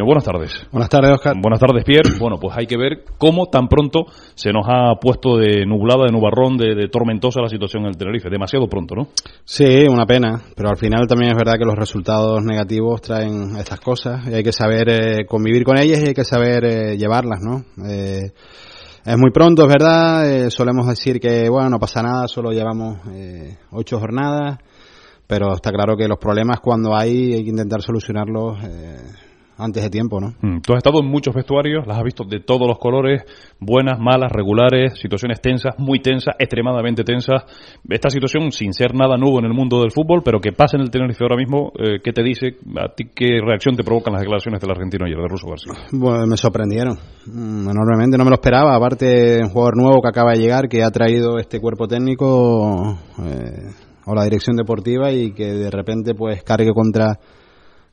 Buenas tardes. Buenas tardes, Oscar. Buenas tardes, Pierre. Bueno, pues hay que ver cómo tan pronto se nos ha puesto de nublada, de nubarrón, de, de tormentosa la situación en el Tenerife. Demasiado pronto, ¿no? Sí, una pena, pero al final también es verdad que los resultados negativos traen estas cosas y hay que saber eh, convivir con ellas y hay que saber eh, llevarlas, ¿no? Eh, es muy pronto, es verdad, eh, solemos decir que, bueno, no pasa nada, solo llevamos eh, ocho jornadas, pero está claro que los problemas cuando hay hay que intentar solucionarlos antes de tiempo, ¿no? Mm, Tú has estado en muchos vestuarios, las has visto de todos los colores, buenas, malas, regulares, situaciones tensas, muy tensas, extremadamente tensas. Esta situación, sin ser nada nuevo en el mundo del fútbol, pero que pasa en el Tenerife ahora mismo, eh, ¿qué te dice? ¿A ti qué reacción te provocan las declaraciones del argentino ayer, de Russo García? Bueno, me sorprendieron mm, enormemente, no me lo esperaba. Aparte, un jugador nuevo que acaba de llegar, que ha traído este cuerpo técnico eh, o la dirección deportiva y que de repente pues cargue contra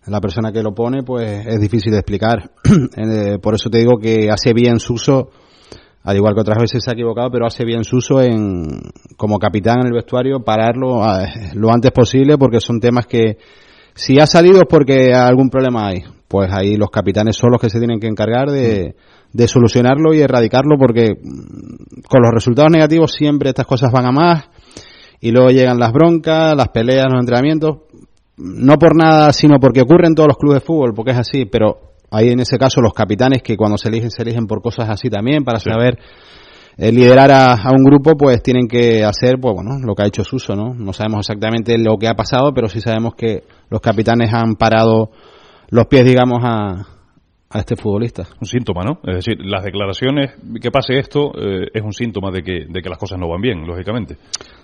la persona que lo pone, pues es difícil de explicar. Eh, por eso te digo que hace bien Suso, al igual que otras veces se ha equivocado, pero hace bien Suso en, como capitán en el vestuario, pararlo eh, lo antes posible porque son temas que si ha salido es porque algún problema hay. Pues ahí los capitanes son los que se tienen que encargar de, de solucionarlo y erradicarlo porque mm, con los resultados negativos siempre estas cosas van a más y luego llegan las broncas, las peleas, los entrenamientos. No por nada, sino porque ocurre en todos los clubes de fútbol, porque es así, pero hay en ese caso los capitanes que cuando se eligen, se eligen por cosas así también, para saber eh, liderar a, a un grupo, pues tienen que hacer, pues bueno, lo que ha hecho Suso, ¿no? No sabemos exactamente lo que ha pasado, pero sí sabemos que los capitanes han parado los pies, digamos, a, a este futbolista. Un síntoma, ¿no? Es decir, las declaraciones, que pase esto, eh, es un síntoma de que, de que las cosas no van bien, lógicamente.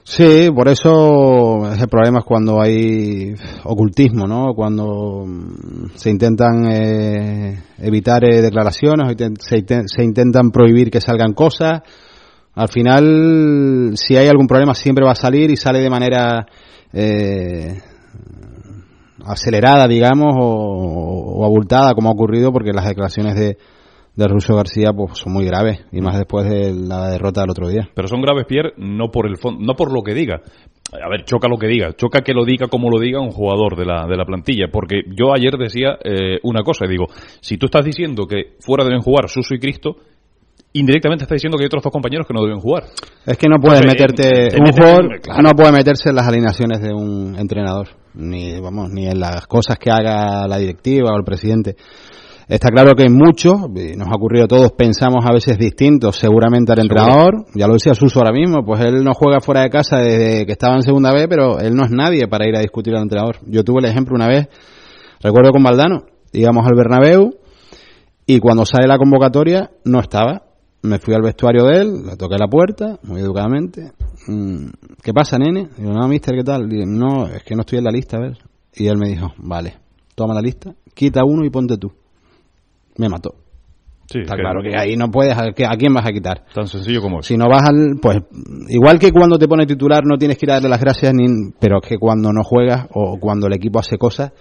Sí, por eso ese problema es cuando hay ocultismo, ¿no? Cuando mm, se intentan eh, evitar eh, declaraciones, se, se intentan prohibir que salgan cosas. Al final, si hay algún problema, siempre va a salir y sale de manera eh, acelerada, digamos, o, o abultada, como ha ocurrido, porque las declaraciones de, de Russo García pues, son muy graves, y más después de la derrota del otro día. Pero son graves, Pierre, no por el fon- no por lo que diga. A ver, choca lo que diga, choca que lo diga como lo diga un jugador de la, de la plantilla, porque yo ayer decía eh, una cosa, y digo, si tú estás diciendo que fuera deben jugar Suso y Cristo, indirectamente estás diciendo que hay otros dos compañeros que no deben jugar. Es que no puedes Pues, meterte, te un jugador claro. no puede meterse en las alineaciones de un entrenador, ni vamos, ni en las cosas que haga la directiva o el presidente. Está claro que muchos, y nos ha ocurrido a todos, pensamos a veces distintos seguramente al entrenador, ya lo decía Suso ahora mismo, pues él no juega fuera de casa desde que estaba en segunda B, pero él no es nadie para ir a discutir al entrenador. Yo tuve el ejemplo una vez, recuerdo con Valdano, íbamos al Bernabéu y cuando sale la convocatoria no estaba. Me fui al vestuario de él, le toqué la puerta, muy educadamente. Mm, ¿Qué pasa, nene? Digo, no, mister, ¿qué tal? Digo, no, es que no estoy en la lista, a ver. Y él me dijo, vale, toma la lista, quita uno y ponte tú. Me mató. Sí, Está claro que ahí no puedes, ¿a quién vas a quitar? Tan sencillo como es. Si no vas al, pues, igual que cuando te pone titular no tienes que ir a darle las gracias, ni, pero es que cuando no juegas o cuando el equipo hace cosas,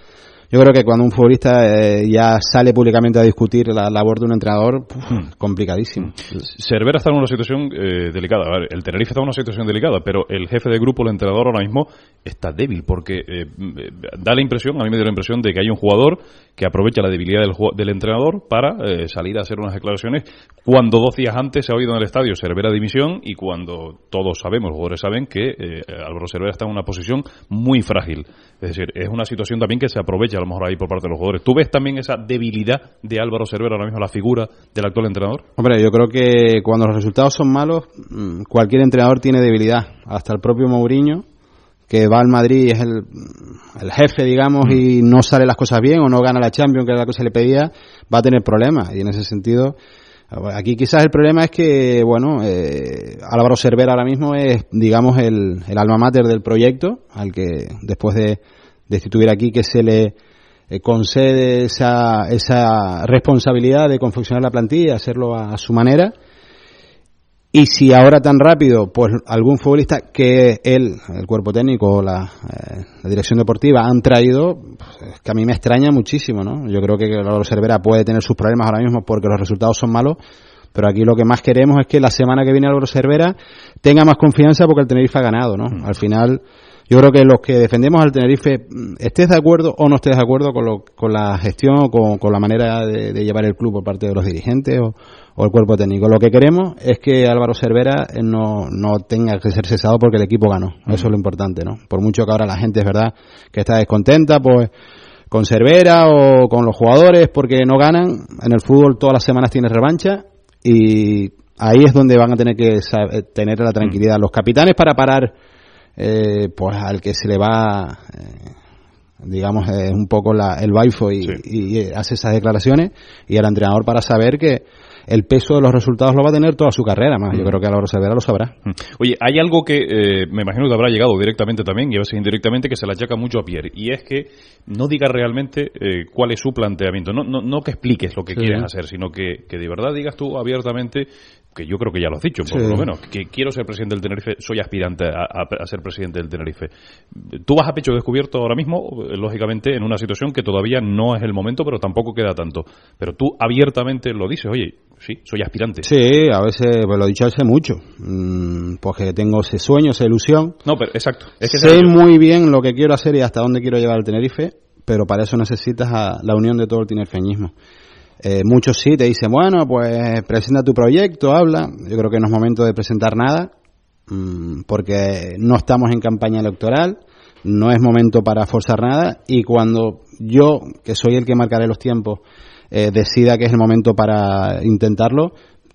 yo creo que cuando un futbolista eh, ya sale públicamente a discutir la labor de un entrenador, puf, complicadísimo. Cervera está en una situación eh, delicada. A ver, el Tenerife está en una situación delicada, pero el jefe de grupo, el entrenador ahora mismo, está débil porque eh, eh, da la impresión, a mí me dio la impresión de que hay un jugador que aprovecha la debilidad del, del entrenador para eh, salir a hacer unas declaraciones cuando dos días antes se ha oído en el estadio Cervera dimisión y cuando todos sabemos, los jugadores saben que Álvaro Cervera está en una posición muy frágil. Es decir, es una situación también que se aprovecha a lo mejor ahí por parte de los jugadores. ¿Tú ves también esa debilidad de Álvaro Cervera ahora mismo, la figura del actual entrenador? Hombre, yo creo que cuando los resultados son malos, mm, cualquier entrenador tiene debilidad. Hasta el propio Mourinho, que va al Madrid y es el, el jefe, digamos, y no sale las cosas bien o no gana la Champions, que era la que se le pedía, va a tener problemas. Y en ese sentido, aquí quizás el problema es que, bueno, eh, Álvaro Cervera ahora mismo es, digamos, el, el alma mater del proyecto, al que después de destituir aquí que se le eh, concede esa, esa responsabilidad de confeccionar la plantilla, hacerlo a, a su manera. Y si ahora tan rápido, pues algún futbolista que él, el cuerpo técnico o la, eh, la dirección deportiva han traído, pues, es que a mí me extraña muchísimo, ¿no? Yo creo que Álvaro Cervera puede tener sus problemas ahora mismo porque los resultados son malos, pero aquí lo que más queremos es que la semana que viene Álvaro Cervera tenga más confianza porque el Tenerife ha ganado, ¿no? Al final, yo creo que los que defendemos al Tenerife, mm, estés de acuerdo o no estés de acuerdo con, lo, con la gestión o con, con la manera de, de llevar el club por parte de los dirigentes o, o el cuerpo técnico. Lo que queremos es que Álvaro Cervera eh, no, no tenga que ser cesado porque el equipo ganó. Eso es lo importante, ¿no? Por mucho que ahora la gente es verdad que está descontenta, pues con Cervera o con los jugadores porque no ganan. En el fútbol todas las semanas tiene revancha y ahí es donde van a tener que eh, tener la tranquilidad los capitanes para parar eh, pues al que se le va eh, digamos eh, un poco la, el baifo y, Sí. y, hace esas declaraciones y al entrenador para saber que el peso de los resultados lo va a tener toda su carrera más yo creo que Álvaro Cervera lo sabrá Mm. Oye, hay algo que eh, me imagino que habrá llegado directamente también y a veces indirectamente que se le achaca mucho a Pierre y es que no diga realmente eh, cuál es su planteamiento, no, no, no que expliques lo que Sí. quieres hacer, sino que, que de verdad digas tú abiertamente, que yo creo que ya lo has dicho, por Sí. lo menos, que quiero ser presidente del Tenerife, soy aspirante a, a- a ser presidente del Tenerife. Tú vas a pecho descubierto ahora mismo, eh, lógicamente, en una situación que todavía no es el momento, pero tampoco queda tanto. Pero tú abiertamente lo dices, oye, sí, soy aspirante. sí a veces pues lo he dicho hace mucho mm, pues que tengo ese sueño esa ilusión No, pero exacto. Es que sé muy bien lo que quiero hacer y hasta dónde quiero llevar el Tenerife, pero para eso necesitas a la unión de todo el tinerfeñismo. Eh, muchos sí te dicen, bueno, pues presenta tu proyecto, habla. Yo creo que no es momento de presentar nada, mm, porque no estamos en campaña electoral, no es momento para forzar nada, y cuando yo, que soy el que marcaré los tiempos, eh, decida que es el momento para intentarlo,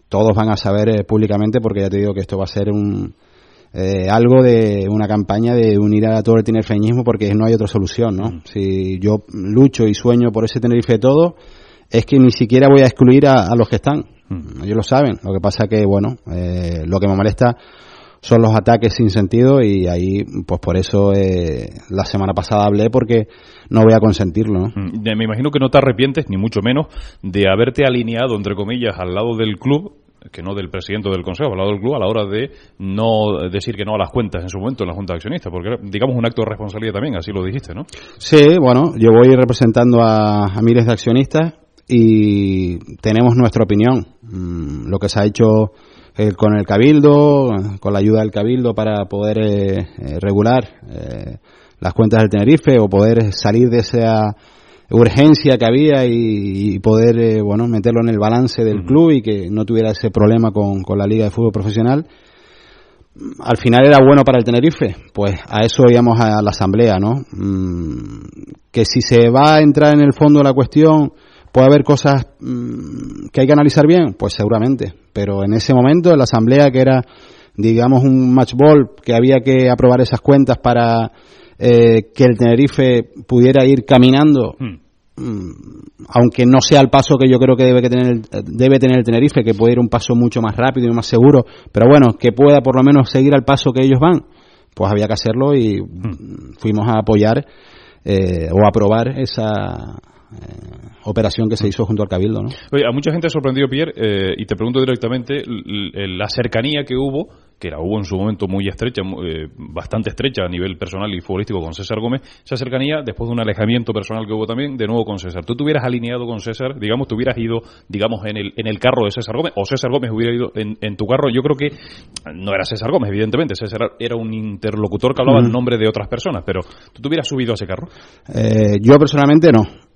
todos van a saber eh, públicamente, porque ya te digo que esto va a ser un, eh, algo de una campaña de unir a todo el tinerfeñismo porque no hay otra solución, ¿no? Si yo lucho y sueño por ese Tenerife todo, es que ni siquiera voy a excluir a, a los que están. Ellos lo saben. Lo que pasa que, bueno, eh, lo que me molesta son los ataques sin sentido y ahí, pues por eso eh, la semana pasada hablé porque no voy a consentirlo, ¿no? Mm, Me imagino que no te arrepientes, ni mucho menos, de haberte alineado, entre comillas, al lado del club, que no del presidente del consejo, al lado del club, a la hora de no decir que no a las cuentas en su momento en la Junta de Accionistas, porque era, digamos, un acto de responsabilidad también, así lo dijiste, ¿no? Sí, bueno, yo voy representando a, a miles de accionistas y tenemos nuestra opinión. Mm, Lo que se ha hecho eh, con el Cabildo, con la ayuda del Cabildo para poder eh, eh, regular eh, las cuentas del Tenerife o poder salir de esa urgencia que había y, y poder, eh, bueno, meterlo en el balance del club y que no tuviera ese problema con, con la Liga de Fútbol Profesional al final era bueno para el Tenerife, pues a eso íbamos a la asamblea, ¿no? Mm, que si se va a entrar en el fondo de la cuestión, puede haber cosas mm, que hay que analizar bien, pues seguramente, pero en ese momento en la asamblea que era, digamos, un match ball, que había que aprobar esas cuentas para eh, que el Tenerife pudiera ir caminando mm, aunque no sea el paso que yo creo que debe que tener el, debe tener el Tenerife, que puede ir un paso mucho más rápido y más seguro, pero bueno, que pueda por lo menos seguir al paso que ellos van, pues había que hacerlo y mm, fuimos a apoyar eh, o aprobar esa operación que se hizo junto al Cabildo, ¿no? Oye, a mucha gente ha sorprendido, Pierre, eh, y te pregunto directamente, la cercanía que hubo, que la hubo en su momento muy estrecha, eh, bastante estrecha a nivel personal y futbolístico con César Gómez, esa cercanía después de un alejamiento personal que hubo también, de nuevo con César. ¿Tú te hubieras alineado con César, digamos, te hubieras ido, digamos, en el, en el carro de César Gómez, o César Gómez hubiera ido en, en tu carro? Yo creo que no era César Gómez, evidentemente, César era un interlocutor que hablaba en nombre de otras personas, pero ¿tú te hubieras subido a ese carro? Eh, yo personalmente no.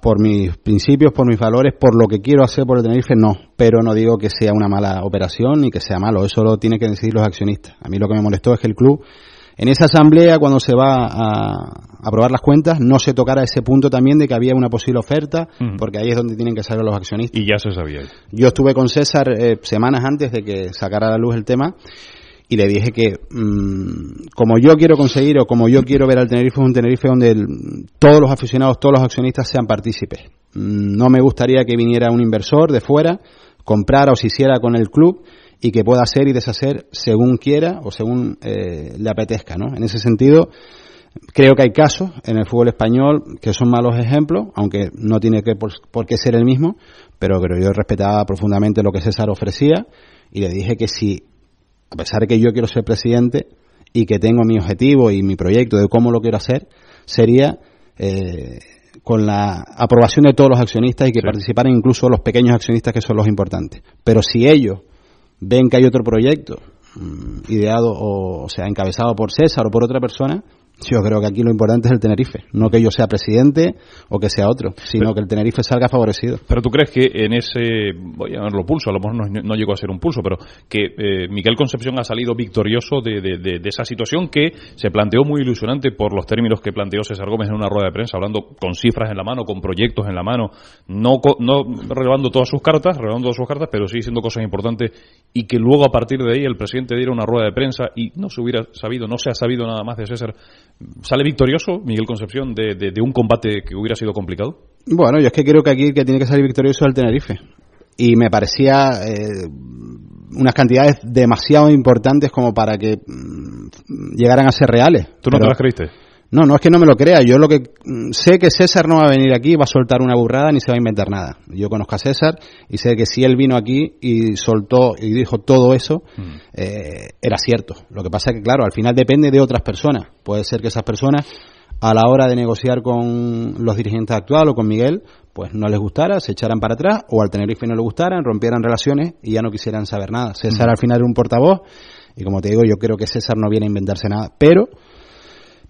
Por mis principios, por mis valores, por lo que quiero hacer por el Tenerife, no. Pero no digo que sea una mala operación ni que sea malo. Eso lo tienen que decidir los accionistas. A mí lo que me molestó es que el club, en esa asamblea, cuando se va a aprobar las cuentas, no se tocara ese punto también de que había una posible oferta, porque ahí es donde tienen que salir los accionistas. Y ya se sabía. Yo estuve con César eh, semanas antes de que sacara a la luz el tema y le dije que mm, como yo quiero conseguir o como yo quiero ver al Tenerife es un Tenerife donde todos los aficionados, todos los accionistas sean partícipes. Mm, No me gustaría que viniera un inversor de fuera, comprara o se hiciera con el club y que pueda hacer y deshacer según quiera o según eh, le apetezca, ¿no? En ese sentido, creo que hay casos en el fútbol español que son malos ejemplos, aunque no tiene que por, por qué ser el mismo, pero, pero yo respetaba profundamente lo que César ofrecía y le dije que si, a pesar de que yo quiero ser presidente y que tengo mi objetivo y mi proyecto de cómo lo quiero hacer, sería eh, con la aprobación de todos los accionistas y que Sí. participaran incluso los pequeños accionistas que son los importantes. Pero si ellos ven que hay otro proyecto mm, ideado o, o sea encabezado por César o por otra persona, yo creo que aquí lo importante es el Tenerife, no que yo sea presidente o que sea otro, sino que el Tenerife salga favorecido. Pero tú crees que en ese, voy a llamarlo pulso, a lo mejor no, no llegó a ser un pulso, pero que eh, Miguel Concepción ha salido victorioso de, de- de- de esa situación que se planteó muy ilusionante por los términos que planteó César Gómez en una rueda de prensa, hablando con cifras en la mano, con proyectos en la mano, no, no revelando todas sus cartas, revelando todas sus cartas, pero sí diciendo cosas importantes y que luego a partir de ahí el presidente diera una rueda de prensa y no se hubiera sabido, no se ha sabido nada más de César. ¿Sale victorioso Miguel Concepción de, de- de un combate que hubiera sido complicado? Bueno, yo es que creo que aquí el que tiene que salir victorioso es el Tenerife. Y me parecía eh, unas cantidades demasiado importantes como para que mm, llegaran a ser reales. ¿Tú no Pero- te las creíste? No, no es que no me lo crea. Yo lo que mm, sé que César no va a venir aquí, va a soltar una burrada ni se va a inventar nada. Yo conozco a César y sé que si él vino aquí y soltó y dijo todo eso, eh, era cierto. Lo que pasa es que, claro, al final depende de otras personas. Puede ser que esas personas, a la hora de negociar con los dirigentes actuales o con Miguel, pues no les gustara, se echaran para atrás, o al Tenerife no le gustaran, rompieran relaciones y ya no quisieran saber nada. César al final era un portavoz y como te digo, yo creo que César no viene a inventarse nada. Pero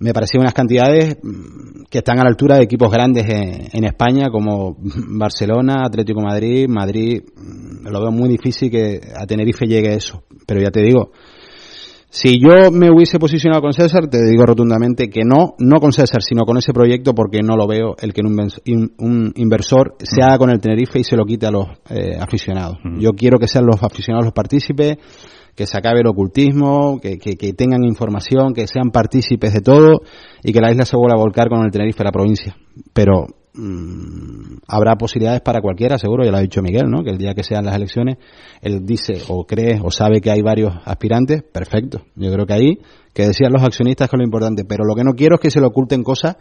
me parecían unas cantidades mm, que están a la altura de equipos grandes en, en España como Barcelona, Atlético Madrid, Madrid. mm, Lo veo muy difícil que a Tenerife llegue eso. Pero ya te digo, si yo me hubiese posicionado con César, te digo rotundamente que no, no con César, sino con ese proyecto porque no lo veo el que un, in- un inversor se haga con el Tenerife y se lo quite a los eh, aficionados. Yo quiero que sean los aficionados los partícipes, que se acabe el ocultismo, que, que- que tengan información, que sean partícipes de todo y que la isla se vuelva a volcar con el Tenerife, la provincia. Pero mm, habrá posibilidades para cualquiera, seguro, ya lo ha dicho Miguel, ¿no? Que el día que sean las elecciones, él dice o cree o sabe que hay varios aspirantes, perfecto. Yo creo que ahí, que decían los accionistas que es lo importante, pero lo que no quiero es que se le oculten cosas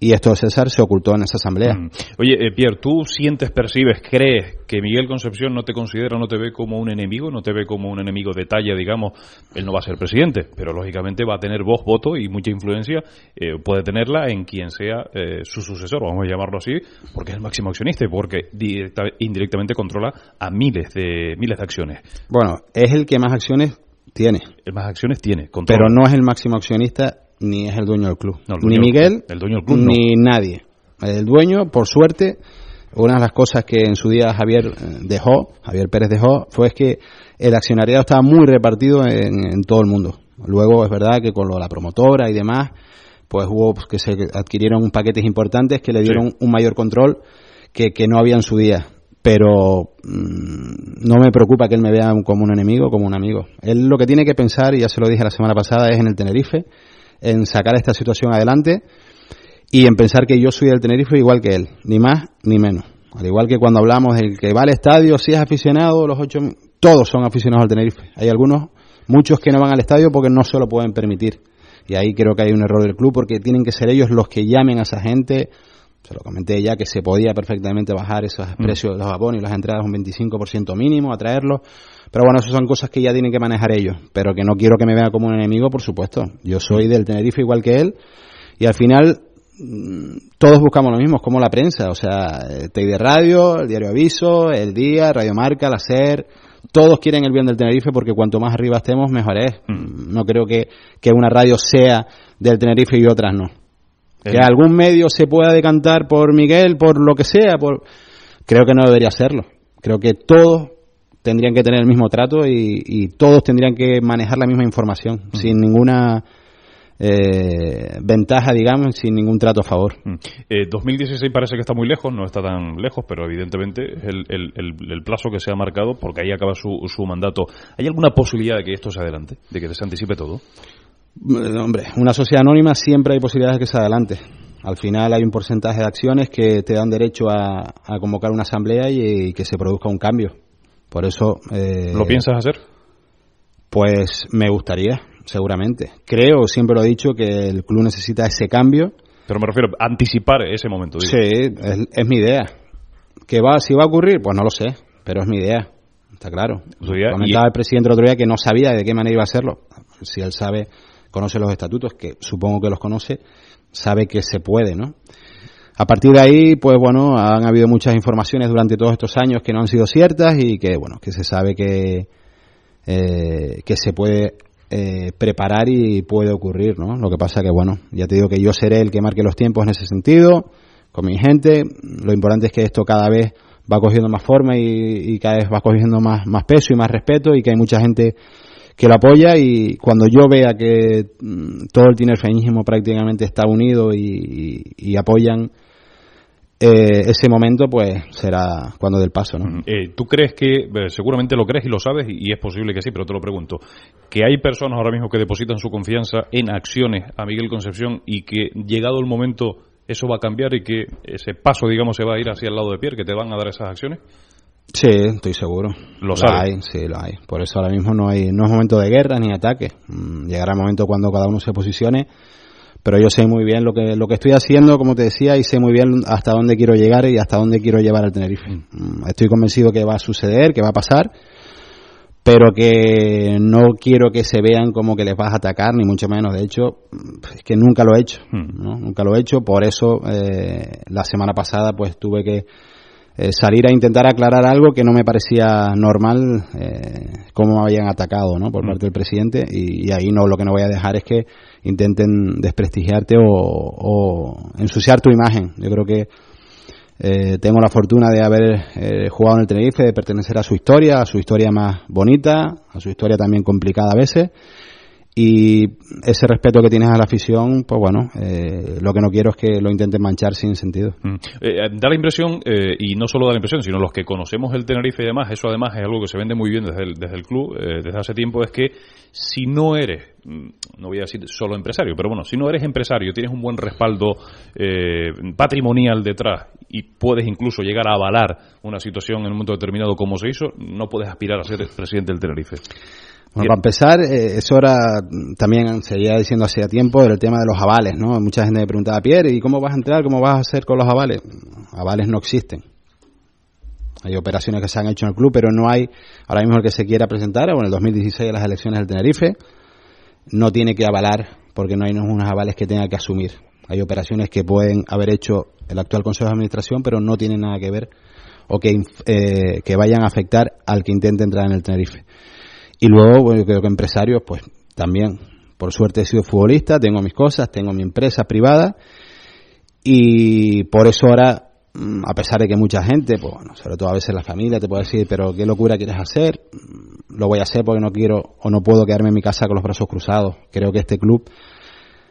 y esto César se ocultó en esa asamblea. Mm. Oye, eh, Pierre, ¿tú sientes, percibes, crees que Miguel Concepción no te considera, no te ve como un enemigo, no te ve como un enemigo de talla, digamos? Él no va a ser presidente, pero lógicamente va a tener voz, voto y mucha influencia, eh, puede tenerla en quien sea eh, su sucesor, vamos a llamarlo así, porque es el máximo accionista y porque directa- indirectamente controla a miles de miles de acciones. Bueno, es el que más acciones tiene, El más acciones tiene, controla. pero no es el máximo accionista ni es el dueño del club. No, ni Miguel, el dueño del club no. ni nadie. El dueño, por suerte, una de las cosas que en su día Javier eh, dejó, Javier Pérez dejó, fue que el accionariado estaba muy repartido en, en todo el mundo. Luego es verdad que con lo de la promotora y demás, pues hubo pues, que se adquirieron paquetes importantes que le dieron un mayor control que, que no había en su día. Pero mm, no me preocupa que él me vea como un enemigo, como un amigo. Él lo que tiene que pensar, y ya se lo dije la semana pasada, es en el Tenerife, en sacar esta situación adelante y en pensar que yo soy del Tenerife igual que él, ni más ni menos. Al igual que cuando hablamos del que va al estadio, si es aficionado, los ocho, todos son aficionados al Tenerife. Hay algunos, muchos que no van al estadio porque no se lo pueden permitir. Y ahí creo que hay un error del club porque tienen que ser ellos los que llamen a esa gente. Se lo comenté ya que se podía perfectamente bajar esos precios de los abonos y las entradas un 25% mínimo, atraerlos. Pero bueno, esas son cosas que ya tienen que manejar ellos. Pero que no quiero que me vea como un enemigo, por supuesto. Yo soy del Tenerife igual que él. Y al final mm, todos buscamos lo mismo, es como la prensa, o sea, eh, TEI de Radio, el diario Aviso, El Día, Radio Marca, La SER, todos quieren el bien del Tenerife porque cuanto más arriba estemos, mejor es. Mm, No creo que, que una radio sea del Tenerife y otras no. Que algún medio se pueda decantar por Miguel, por lo que sea, por creo que no debería serlo. Creo que todos tendrían que tener el mismo trato y, y todos tendrían que manejar la misma información, sin ninguna eh, ventaja, digamos, sin ningún trato a favor. Eh, 2016 parece que está muy lejos, no está tan lejos, pero evidentemente es el, el- el- el plazo que se ha marcado porque ahí acaba su, su mandato. ¿Hay alguna posibilidad de que esto se adelante, de que se anticipe todo? Eh, Hombre, una sociedad anónima siempre hay posibilidades de que se adelante. Al final hay un porcentaje de acciones que te dan derecho a, a convocar una asamblea y, y que se produzca un cambio. Por eso. eh, ¿Lo piensas hacer? Pues me gustaría, seguramente. Creo, siempre lo he dicho, que el club necesita ese cambio. Pero me refiero a anticipar ese momento. digo. Sí, es, es mi idea. ¿Que va, si va a ocurrir? Pues no lo sé, pero es mi idea. está claro. Comentaba y- el presidente el otro día que no sabía de qué manera iba a hacerlo. Si él sabe, conoce los estatutos, que supongo que los conoce, sabe que se puede, ¿no? A partir de ahí, pues bueno, han habido muchas informaciones durante todos estos años que no han sido ciertas y que, bueno, que se sabe que, eh, que se puede eh, preparar y puede ocurrir, ¿no? Lo que pasa que, bueno, ya te digo que yo seré el que marque los tiempos en ese sentido, con mi gente. Lo importante es que esto cada vez va cogiendo más forma y, y cada vez va cogiendo más, más peso y más respeto y que hay mucha gente que lo apoya y cuando yo vea que mm, todo el tinerfeñismo prácticamente está unido y, apoyan eh, ese momento, pues será cuando del paso, ¿no? Eh, ¿Tú crees que, eh, seguramente lo crees y lo sabes, y es posible que sí, pero te lo pregunto, que hay personas ahora mismo que depositan su confianza en acciones a Miguel Concepción y que llegado el momento eso va a cambiar y que ese paso, digamos, se va a ir hacia el lado de Pierre, que te van a dar esas acciones? Sí, estoy seguro. Lo Lo sabe. hay, sí, lo hay. Por eso ahora mismo no hay, no es momento de guerra ni ataque. Mm, Llegará el momento cuando cada uno se posicione. Pero yo sé muy bien lo que, lo que estoy haciendo, como te decía, y sé muy bien hasta dónde quiero llegar y hasta dónde quiero llevar al Tenerife. Mm, Estoy convencido que va a suceder, que va a pasar, pero que no quiero que se vean como que les vas a atacar, ni mucho menos. De hecho, mm, es que nunca lo he hecho. ¿no? Nunca lo he hecho. Por eso, eh, la semana pasada, pues tuve que eh, salir a intentar aclarar algo que no me parecía normal eh, cómo me habían atacado ¿no? por parte del presidente. Y, y ahí no lo que no voy a dejar es que intenten desprestigiarte o, o ensuciar tu imagen. Yo creo que eh, tengo la fortuna de haber eh, jugado en el Tenerife de pertenecer a su historia a su historia más bonita a su historia también complicada a veces y ese respeto que tienes a la afición pues bueno eh, lo que no quiero es que lo intenten manchar sin sentido Mm. Eh, da la impresión, eh, y no solo da la impresión, sino los que conocemos el Tenerife y demás, eso además es algo que se vende muy bien desde el, desde el club, eh, desde hace tiempo, es que si no eres, mm, no voy a decir solo empresario, pero bueno, si no eres empresario, tienes un buen respaldo eh, patrimonial detrás y puedes incluso llegar a avalar una situación en un momento determinado como se hizo, no puedes aspirar a ser presidente del Tenerife. Bueno, para empezar, eh, eso era también se seguía diciendo hacía tiempo el tema de los avales, ¿no? Mucha gente me preguntaba, Pierre, ¿y cómo vas a entrar? ¿Cómo vas a hacer con los avales? Avales no existen. Hay operaciones que se han hecho en el club, pero no hay, ahora mismo el que se quiera presentar, o en el 2016 a las elecciones del Tenerife, no tiene que avalar, porque no hay unos avales que tenga que asumir. Hay operaciones que pueden haber hecho el actual Consejo de Administración, pero no tienen nada que ver o que, eh, que vayan a afectar al que intente entrar en el Tenerife. Y luego, bueno, yo creo que empresarios, pues también, por suerte he sido futbolista, tengo mis cosas, tengo mi empresa privada. Y por eso ahora, mm, a pesar de que mucha gente, pues bueno, sobre todo a veces la familia te puede decir, pero qué locura quieres hacer, Mm, lo voy a hacer porque no quiero o no puedo quedarme en mi casa con los brazos cruzados. Creo que este club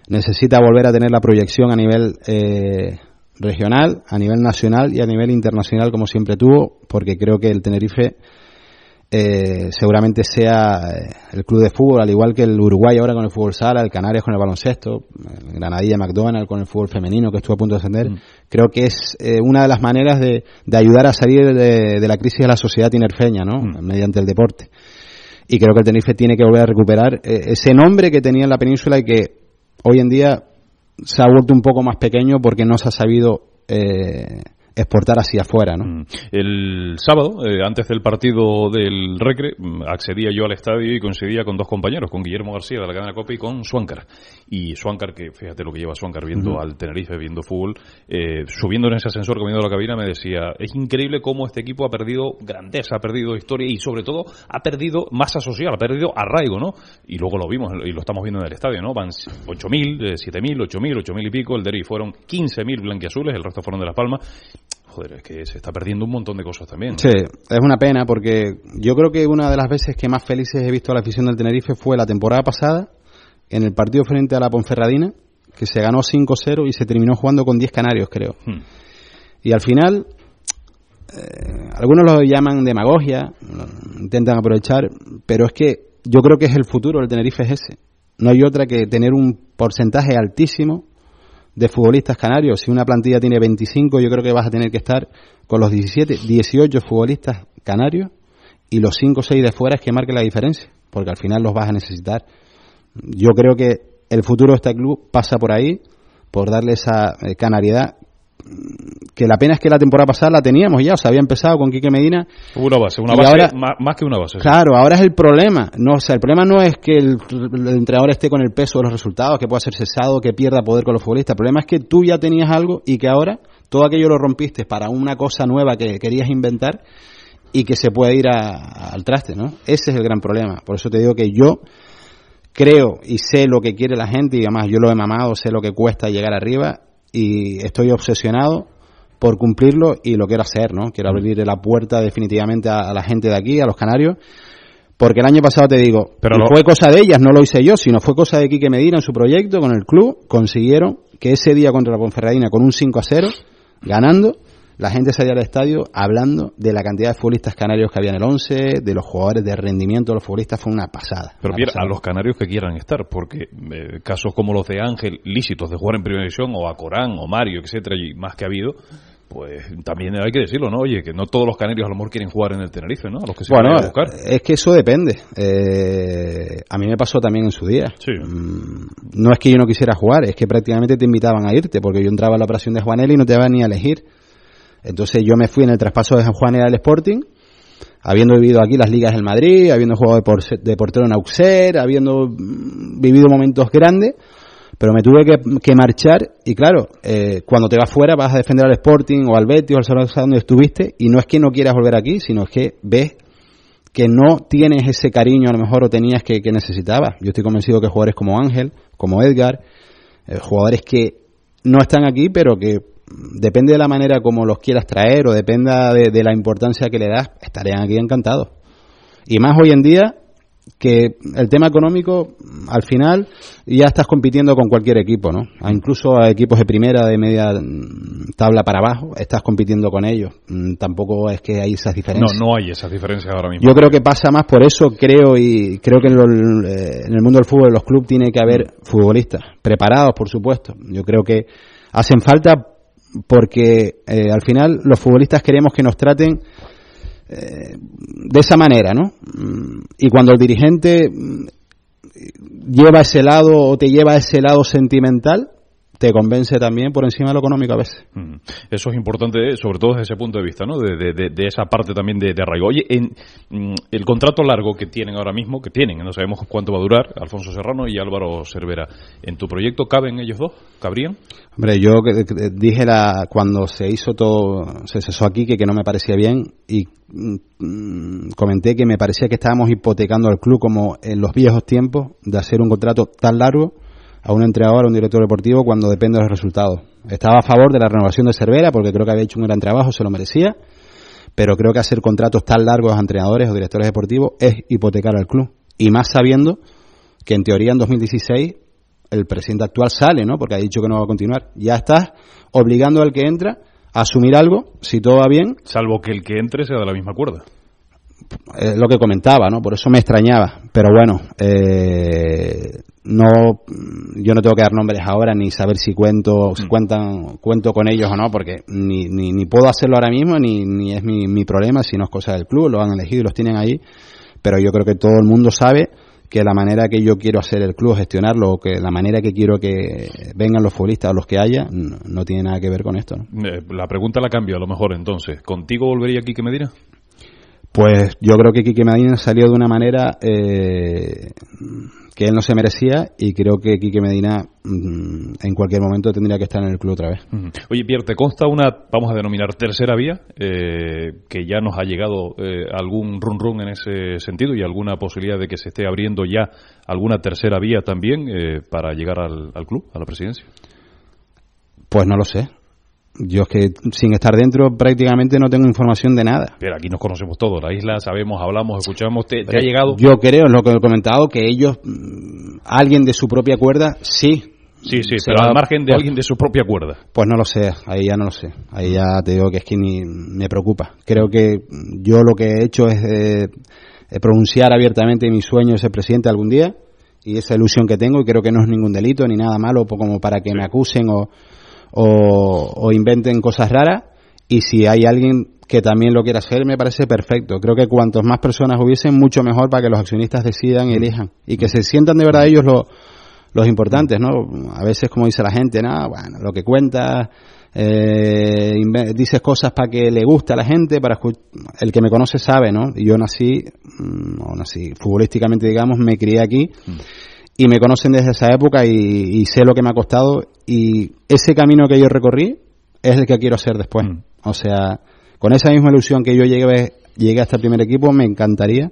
necesita volver a tener la proyección a nivel eh, regional, a nivel nacional y a nivel internacional como siempre tuvo, porque creo que el Tenerife eh, seguramente sea eh, el club de fútbol, al igual que el Uruguay ahora con el fútbol sala, el Canarias con el baloncesto, el Granadilla McDonald's con el fútbol femenino que estuvo a punto de ascender. Creo que es eh, una de las maneras de, de ayudar a salir de, de la crisis de la sociedad tinerfeña, ¿no? Mediante el deporte. Y creo que el Tenerife tiene que volver a recuperar eh, ese nombre que tenía en la península y que hoy en día se ha vuelto un poco más pequeño porque no se ha sabido eh, exportar hacia afuera, ¿no? Mm. El sábado, eh, antes del partido del Recre, mm, accedía yo al estadio y coincidía con dos compañeros, con Guillermo García de la cadena Copa y con Suáncar. Y Suáncar, que fíjate lo que lleva Suáncar viendo al Tenerife, viendo fútbol, eh, subiendo en ese ascensor, comiendo la cabina, me decía, es increíble cómo este equipo ha perdido grandeza, ha perdido historia y sobre todo ha perdido masa social, ha perdido arraigo, ¿no? Y luego lo vimos y lo estamos viendo en el estadio, ¿no? Van 8.000, eh, 7.000, 8.000, 8.000 y pico, el Derby fueron 15.000 blanquiazules, el resto fueron de Las Palmas. Joder, es que se está perdiendo un montón de cosas también. ¿no? Sí, es una pena porque yo creo que una de las veces que más felices he visto a la afición del Tenerife fue la temporada pasada, en el partido frente a la Ponferradina, que se ganó 5-0 y se terminó jugando con 10 canarios, creo. Hmm. Y al final, eh, algunos lo llaman demagogia, lo intentan aprovechar, pero es que yo creo que es el futuro del Tenerife es ese. No hay otra que tener un porcentaje altísimo de futbolistas canarios. Si una plantilla tiene 25, yo creo que vas a tener que estar con los 17, 18 futbolistas canarios y los 5 o 6 de fuera es que marque la diferencia, porque al final los vas a necesitar. Yo creo que el futuro de este club pasa por ahí, por darle esa eh, canariedad que la pena es que la temporada pasada la teníamos ya, o sea, había empezado con Quique Medina. Hubo una base, una base ahora- más, más que una base. Claro, ahora es el problema. No, o sea, el problema no es que el, el entrenador esté con el peso de los resultados, que pueda ser cesado, que pierda poder con los futbolistas. El problema es que tú ya tenías algo y que ahora todo aquello lo rompiste para una cosa nueva que querías inventar y que se puede ir a- al traste, ¿no? Ese es el gran problema. Por eso te digo que yo creo y sé lo que quiere la gente y además yo lo he mamado, sé lo que cuesta llegar arriba y estoy obsesionado por cumplirlo y lo quiero hacer, ¿no? Quiero abrir la puerta definitivamente a, a la gente de aquí, a los canarios, porque el año pasado te digo, Pero lo- fue cosa de ellas, no lo hice yo, sino fue cosa de Quique Medina en su proyecto con el club, consiguieron que ese día contra la Ponferradina con un 5 a 0, ganando, la gente salía al estadio hablando de la cantidad de futbolistas canarios que había en el 11, de los jugadores de rendimiento de los futbolistas, fue una pasada. Pero una pasada. a los canarios que quieran estar, porque eh, casos como los de Ángel, lícitos de jugar en primera división, o a Corán, o Mario, etcétera, y más que ha habido, pues también hay que decirlo, ¿no? Oye, que no todos los canarios a lo mejor quieren jugar en el Tenerife, ¿no? A los que se Bueno, vayan a buscar. es que eso depende. Eh, a mí me pasó también en su día. Sí. Mm, No es que yo no quisiera jugar, es que prácticamente te invitaban a irte, porque yo entraba a la operación de Juanel y no te daban ni a elegir. Entonces yo me fui en el traspaso de Juanel al Sporting, habiendo vivido aquí las ligas del Madrid, habiendo jugado de, por- de portero en Auxerre, habiendo mm, vivido momentos grandes, pero me tuve que, que marchar y claro, eh, cuando te vas fuera vas a defender al Sporting o al Betis o al Zaragoza donde estuviste y no es que no quieras volver aquí, sino es que ves que no tienes ese cariño a lo mejor o tenías que, necesitabas. Yo estoy convencido que jugadores como Ángel, como Edgar, eh, jugadores que no están aquí, pero que depende de la manera como los quieras traer o dependa de, de la importancia que le das, estarían aquí encantados. Y más hoy en día que el tema económico, al final, ya estás compitiendo con cualquier equipo, ¿no? Incluso a equipos de primera, de media mm, tabla para abajo, estás compitiendo con ellos. Mm, Tampoco es que hay esas No, diferencias. no hay esas diferencias ahora mismo. Yo creo que pasa más por eso, creo y creo que en, lo- eh, en el mundo del fútbol, en los clubes tiene que haber futbolistas preparados, por supuesto. Yo creo que hacen falta porque eh, al final los futbolistas queremos que nos traten de esa manera, ¿no? Mm, Y cuando el dirigente mm, lleva ese lado o te lleva ese lado sentimental, te convence también por encima de lo económico a veces. Mm. Eso es importante, eh, sobre todo desde ese punto de vista, ¿no? De, de- de- esa parte también de, de arraigo. Oye, en mm, el contrato largo que tienen ahora mismo, que tienen, no sabemos cuánto va a durar, Alfonso Serrano y Álvaro Cervera, ¿en tu proyecto caben ellos dos? ¿Cabrían? Hombre, yo dije la, cuando se hizo todo, se cesó aquí que, que no me parecía bien y mm, comenté que me parecía que estábamos hipotecando al club como en los viejos tiempos de hacer un contrato tan largo a un entrenador, a un director deportivo cuando depende de los resultados. Estaba a favor de la renovación de Cervera porque creo que había hecho un gran trabajo, se lo merecía, pero creo que hacer contratos tan largos a entrenadores o directores deportivos es hipotecar al club. Y más sabiendo que en teoría en 2016 el presidente actual sale, ¿no? Porque ha dicho que no va a continuar. Ya estás obligando al que entra a asumir algo, si todo va bien, Salvo que el que entre sea de la misma cuerda. es lo que comentaba, ¿no? Por eso me extrañaba. Pero bueno, eh, no, yo no tengo que dar nombres ahora ni saber si cuento, si cuentan, cuento con ellos o no, porque ni, ni, ni puedo hacerlo ahora mismo, ni, ni es mi, mi problema, si no es cosa del club, lo han elegido y los tienen ahí. Pero yo creo que todo el mundo sabe que la manera que yo quiero hacer el club, gestionarlo, o que la manera que quiero que vengan los futbolistas o los que haya, no, no tiene nada que ver con esto, ¿no? Eh, La pregunta la cambio a lo mejor entonces. ¿Contigo volvería aquí que me dirá? Pues yo creo que Quique Medina salió de una manera eh, que él no se merecía y creo que Quique Medina mm, en cualquier momento tendría que estar en el club otra vez. Oye, Pierre, ¿te consta una, vamos a denominar, tercera vía? eh, que ya nos ha llegado eh, algún run run en ese sentido y alguna posibilidad de que se esté abriendo ya alguna tercera vía también eh, para llegar al, al club, a la presidencia. Pues no lo sé. Yo es que sin estar dentro prácticamente no tengo información de nada. Pero aquí nos conocemos todos, la isla, sabemos, hablamos, escuchamos, ¿te, te ha llegado? Yo creo, es lo que he comentado, que ellos, mm, alguien de su propia cuerda, sí. sí, sí, pero va- al margen de pues- alguien de su propia cuerda. Pues no lo sé, ahí ya no lo sé. Ahí ya te digo que es que ni me preocupa. Creo que yo lo que he hecho es eh, pronunciar abiertamente mi sueño de ser presidente algún día y esa ilusión que tengo y creo que no es ningún delito ni nada malo como para que me acusen o, o, o inventen cosas raras y si hay alguien que también lo quiera hacer me parece perfecto. Creo que cuantos más personas hubiesen mucho mejor para que los accionistas decidan y elijan y que se sientan de verdad ellos los los importantes, ¿no? A veces, como dice la gente, no, bueno, lo que cuenta eh, dices cosas para que le guste a la gente, para el que me conoce sabe, ¿no? Yo nací, mm, no nací, futbolísticamente digamos, me crié aquí y me conocen desde esa época y, y sé lo que me ha costado y ese camino que yo recorrí es el que quiero hacer después. Mm. O sea, con esa misma ilusión que yo llegué, llegué hasta el primer equipo, me encantaría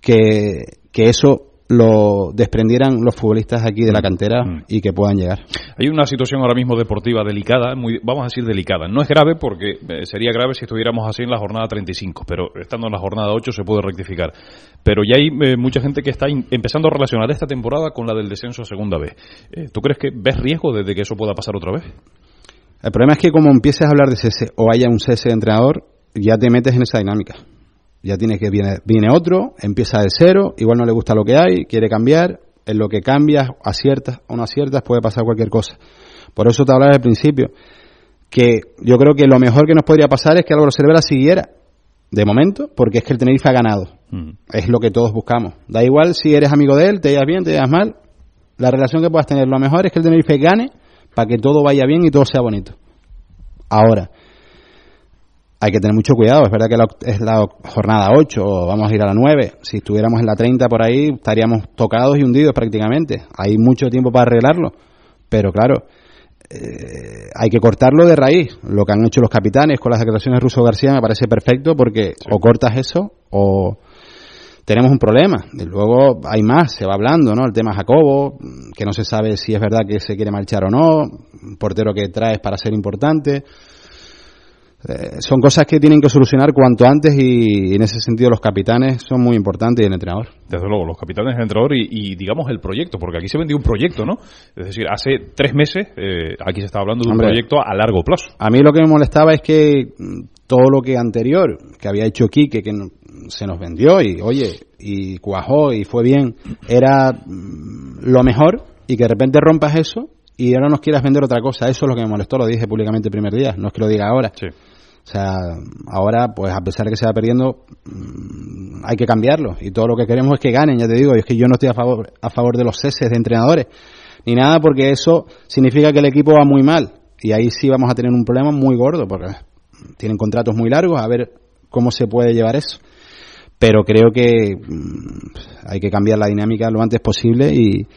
que, que eso lo desprendieran los futbolistas aquí de la cantera Mm. y que puedan llegar. Hay una situación ahora mismo deportiva delicada, muy, vamos a decir delicada. No es grave porque eh, sería grave si estuviéramos así en la jornada 35, pero estando en la jornada 8 se puede rectificar. Pero ya hay eh, mucha gente que está in- empezando a relacionar esta temporada con la del descenso a segunda vez. Eh, ¿Tú crees que ves riesgo de, de que eso pueda pasar otra vez? El problema es que como empieces a hablar de cese o haya un cese de entrenador, ya te metes en esa dinámica. Ya tienes que viene, viene otro, empieza de cero, igual no le gusta lo que hay, quiere cambiar, en lo que cambias, aciertas o no aciertas, puede pasar cualquier cosa. Por eso te hablaba al principio, que yo creo que lo mejor que nos podría pasar es que Álvaro Cervera siguiera, de momento, porque es que el Tenerife ha ganado. Mm. Es lo que todos buscamos. Da igual si eres amigo de él, te llevas bien, te llevas mal. La relación que puedas tener, lo mejor es que el Tenerife gane para que todo vaya bien y todo sea bonito. Ahora, hay que tener mucho cuidado. Es verdad que la es la jornada 8, o vamos a ir a la 9. Si estuviéramos en la 30 por ahí, estaríamos tocados y hundidos prácticamente. Hay mucho tiempo para arreglarlo. Pero claro, eh, hay que cortarlo de raíz. Lo que han hecho los capitanes con las declaraciones de Russo García me parece perfecto porque o cortas eso o tenemos un problema. Y luego hay más, se va hablando, ¿no? El tema Jacobo, que no se sabe si es verdad que se quiere marchar o no, un portero que traes para ser importante. Eh, son cosas que tienen que solucionar cuanto antes y, en ese sentido los capitanes son muy importantes y el entrenador. Desde luego, los capitanes, el entrenador y, y, digamos el proyecto, porque aquí se vendió un proyecto, ¿no? Es decir, hace tres meses eh, aquí se está hablando de un Hombre. proyecto a largo plazo. A mí lo que me molestaba es que mm, todo lo que anterior, que había hecho Quique, que se nos vendió y, oye, y cuajó y fue bien, era mm, lo mejor y que de repente rompas eso y ahora nos quieras vender otra cosa. Eso es lo que me molestó, lo dije públicamente el primer día, no es que lo diga ahora. Sí. O sea, ahora, pues a pesar de que se va perdiendo, mm, hay que cambiarlo. Y todo lo que queremos es que ganen, ya te digo. Y es que yo no estoy a favor, a favor de los ceses de entrenadores, ni nada, porque eso significa que el equipo va muy mal. Y ahí sí vamos a tener un problema muy gordo, porque tienen contratos muy largos, a ver cómo se puede llevar eso. Pero creo que mm, hay que cambiar la dinámica lo antes posible y,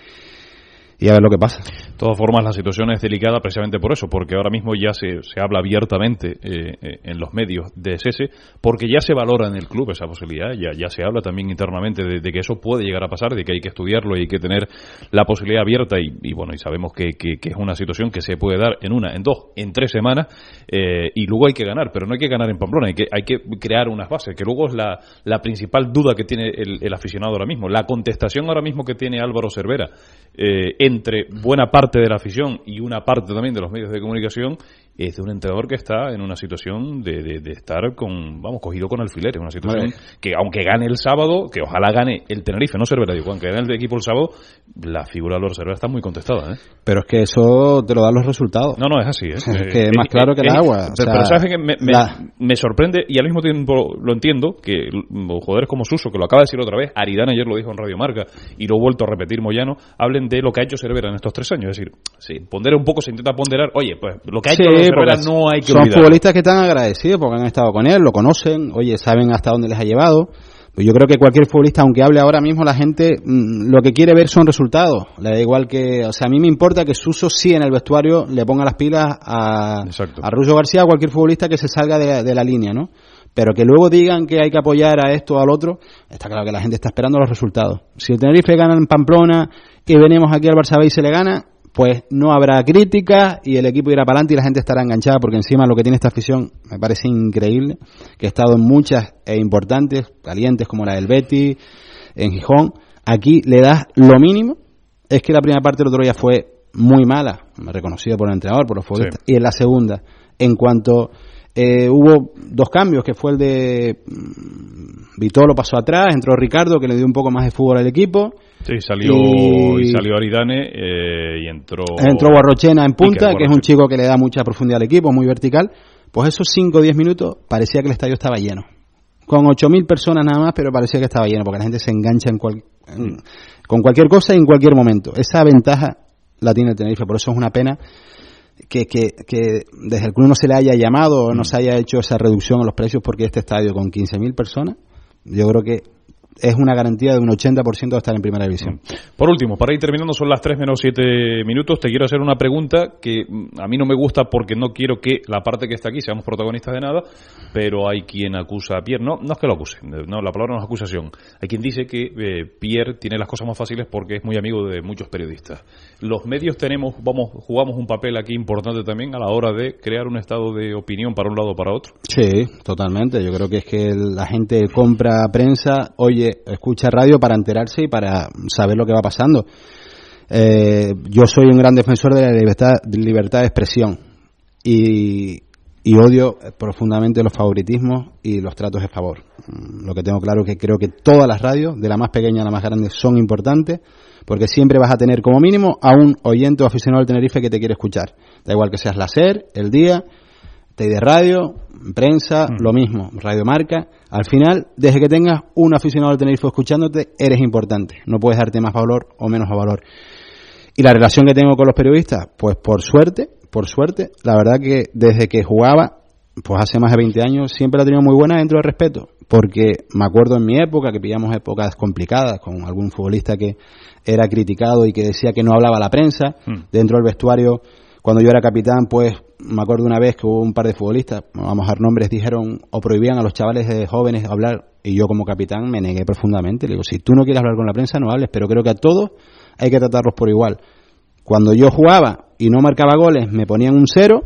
y a ver lo que pasa. Todas formas, la situación es delicada precisamente por eso, porque ahora mismo ya se, se habla abiertamente eh, eh, en los medios de cese, porque ya se valora en el club esa posibilidad, ya, ya se habla también internamente de, que eso puede llegar a pasar, de que hay que estudiarlo y hay que tener la posibilidad abierta y, y bueno, y sabemos que, que- es una situación que se puede dar en una, en dos, en tres semanas eh, y luego hay que ganar, pero no hay que ganar en Pamplona, hay que, hay que crear unas bases, que luego es la, la principal duda que tiene el, el aficionado ahora mismo, la contestación ahora mismo que tiene Álvaro Cervera eh, entre buena parte de la afición y una parte también de los medios de comunicación es de un entrenador que está en una situación de, de- de estar con, vamos, cogido con alfileres, una situación Vale. que aunque gane el sábado, que ojalá gane el Tenerife, no Cervera, digo, aunque gane el equipo el sábado, la figura de Álvaro Cervera está muy contestada, ¿eh? Pero es que eso te lo dan los resultados. No, no, es así. ¿eh? Es que es más claro que el agua, o Pero, sea, pero sabes que me, me- la- me sorprende y al mismo tiempo lo entiendo que jugadores como Suso, que lo acaba de decir otra vez, Aridane ayer lo dijo en Radio Marca y lo he vuelto a repetir Moyano, hablen de lo que ha hecho Cervera en estos tres años. Es decir, sí, pondera un poco, se intenta ponderar, oye, pues lo que ha hecho no hay que Son olvidar. futbolistas que están agradecidos porque han estado con él, lo conocen, oye, saben hasta dónde les ha llevado. Pues yo creo que cualquier futbolista, aunque hable ahora mismo, la gente mm, lo que quiere ver son resultados. Le da igual que, o sea, a mí me importa que Suso sí en el vestuario le ponga las pilas a, Exacto. a García, a cualquier futbolista que se salga de, de la línea, ¿no? Pero que luego digan que hay que apoyar a esto o al otro, está claro que la gente está esperando los resultados. Si el Tenerife gana en Pamplona y venimos aquí al Barça B y se le gana, pues no habrá críticas y el equipo irá para adelante y la gente estará enganchada porque encima lo que tiene esta afición me parece increíble, que he estado en muchas e importantes, calientes como la del Betty, en Gijón, aquí le das lo mínimo, es que la primera parte del otro día fue muy mala, reconocida por el entrenador, por los futbolistas, y en la segunda, en cuanto eh, hubo dos cambios, que fue el de mm, Vitolo pasó atrás, entró Ricardo, que le dio un poco más de fútbol al equipo, Sí, salió, Y- y salió Aridane eh, y entró... entró Guarrochena en punta, Iker que es un chico que le da mucha profundidad al equipo, muy vertical, pues esos 5 o 10 minutos parecía que el estadio estaba lleno. Con 8.000 personas nada más, pero parecía que estaba lleno, porque la gente se engancha en cual- en- con cualquier cosa y en cualquier momento. Esa ventaja la tiene el Tenerife, por eso es una pena. Que, que, que desde el club no se le haya llamado o no se haya hecho esa reducción en los precios porque este estadio con 15.000 personas, yo creo que es una garantía de un 80% de estar en primera división. Por último, para ir terminando, son las 3 menos 7 minutos. Te quiero hacer una pregunta que mm, a mí no me gusta porque no quiero que la parte que está aquí seamos protagonistas de nada, pero hay quien acusa a Pierre. No, no es que lo acuse, no, la palabra no es acusación. Hay quien dice que eh, Pierre tiene las cosas más fáciles porque es muy amigo de muchos periodistas. Los medios tenemos, vamos, jugamos un papel aquí importante también a la hora de crear un estado de opinión para un lado o para otro. Sí, totalmente. Yo creo que es que la gente compra prensa, oye, escucha radio para enterarse y para saber lo que va pasando. Eh, yo soy un gran defensor de la libertad de, libertad de expresión y, y odio profundamente los favoritismos y los tratos de favor. Mm, Lo que tengo claro es que creo que todas las radios, de la más pequeña a la más grande, son importantes porque siempre vas a tener como mínimo a un oyente o aficionado del Tenerife que te quiere escuchar. Da igual que seas la SER, el día, de radio, prensa, lo mismo, radio marca. Al final, desde que tengas un aficionado del Tenerife escuchándote, eres importante. No puedes darte más valor o menos valor. Y la relación que tengo con los periodistas, pues por suerte, por suerte, la verdad que desde que jugaba, pues hace más de 20 años, siempre la he tenido muy buena dentro del respeto. Porque me acuerdo en mi época, que pillamos épocas complicadas, con algún futbolista que era criticado y que decía que no hablaba la prensa, dentro del vestuario, cuando yo era capitán, pues me acuerdo una vez que hubo un par de futbolistas, vamos a dar nombres, dijeron o prohibían a los chavales de jóvenes hablar y yo como capitán me negué profundamente. Le digo, si tú no quieres hablar con la prensa, no hables, pero creo que a todos hay que tratarlos por igual. Cuando yo jugaba y no marcaba goles, me ponían un cero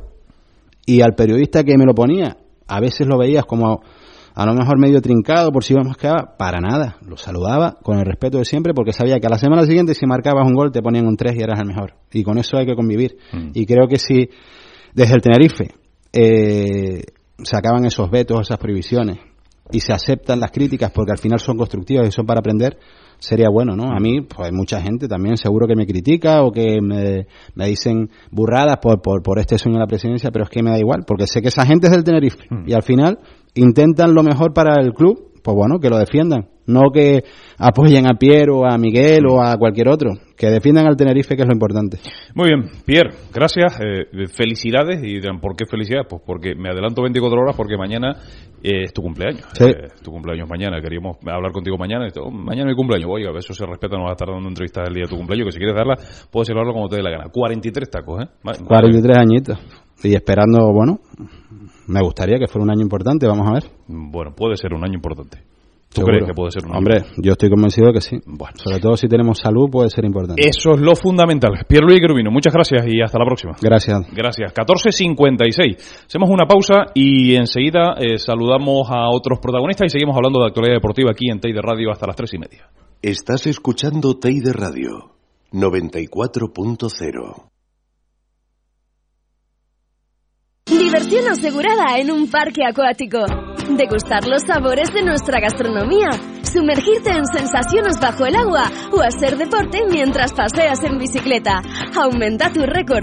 y al periodista que me lo ponía, a veces lo veías como a lo mejor medio trincado por si íbamos quedaba, para nada. Lo saludaba con el respeto de siempre porque sabía que a la semana siguiente si marcabas un gol te ponían un 3 y eras el mejor. Y con eso hay que convivir. Mm. Y creo que si desde el Tenerife eh, se acaban esos vetos, esas prohibiciones y se aceptan las críticas porque al final son constructivas y son para aprender, sería bueno, ¿no? A mí, pues hay mucha gente también seguro que me critica o que me, me dicen burradas por, por, por este sueño de la presidencia, pero es que me da igual, porque sé que esa gente es del Tenerife y al final intentan lo mejor para el club, pues bueno, que lo defiendan. No que apoyen a Piero, o a Miguel o a cualquier otro. Que defiendan al Tenerife, que es lo importante. Muy bien, Pierre, gracias. eh, felicidades. Y dirán, ¿por qué felicidades? Pues porque me adelanto 24 horas porque mañana eh, es tu cumpleaños. Sí. Eh, es tu cumpleaños mañana. Queríamos hablar contigo mañana. y todo, mañana es mi cumpleaños. Oiga, eso se respeta, no vas a estar dando entrevistas el día de tu cumpleaños. Que si quieres darla, puedes celebrarlo como te dé la gana. 43 tacos, ¿eh? Ma- 43 añitos. Y esperando, bueno, me gustaría que fuera un año importante, vamos a ver. Bueno, puede ser un año importante. ¿Tú Seguro. crees que puede ser un año Hombre, yo estoy convencido de que sí. Bueno. Sobre todo si tenemos salud, puede ser importante. Eso es lo fundamental. Pierre Luis Gerubino, muchas gracias y hasta la próxima. Gracias. Gracias. 14.56. Hacemos una pausa y enseguida eh, saludamos a otros protagonistas y seguimos hablando de actualidad deportiva aquí en Teide Radio hasta las tres y media. Estás escuchando Teide Radio 94.0. Diversión asegurada en un parque acuático. Degustar los sabores de nuestra gastronomía. Sumergirte en sensaciones bajo el agua o hacer deporte mientras paseas en bicicleta. Aumenta tu récord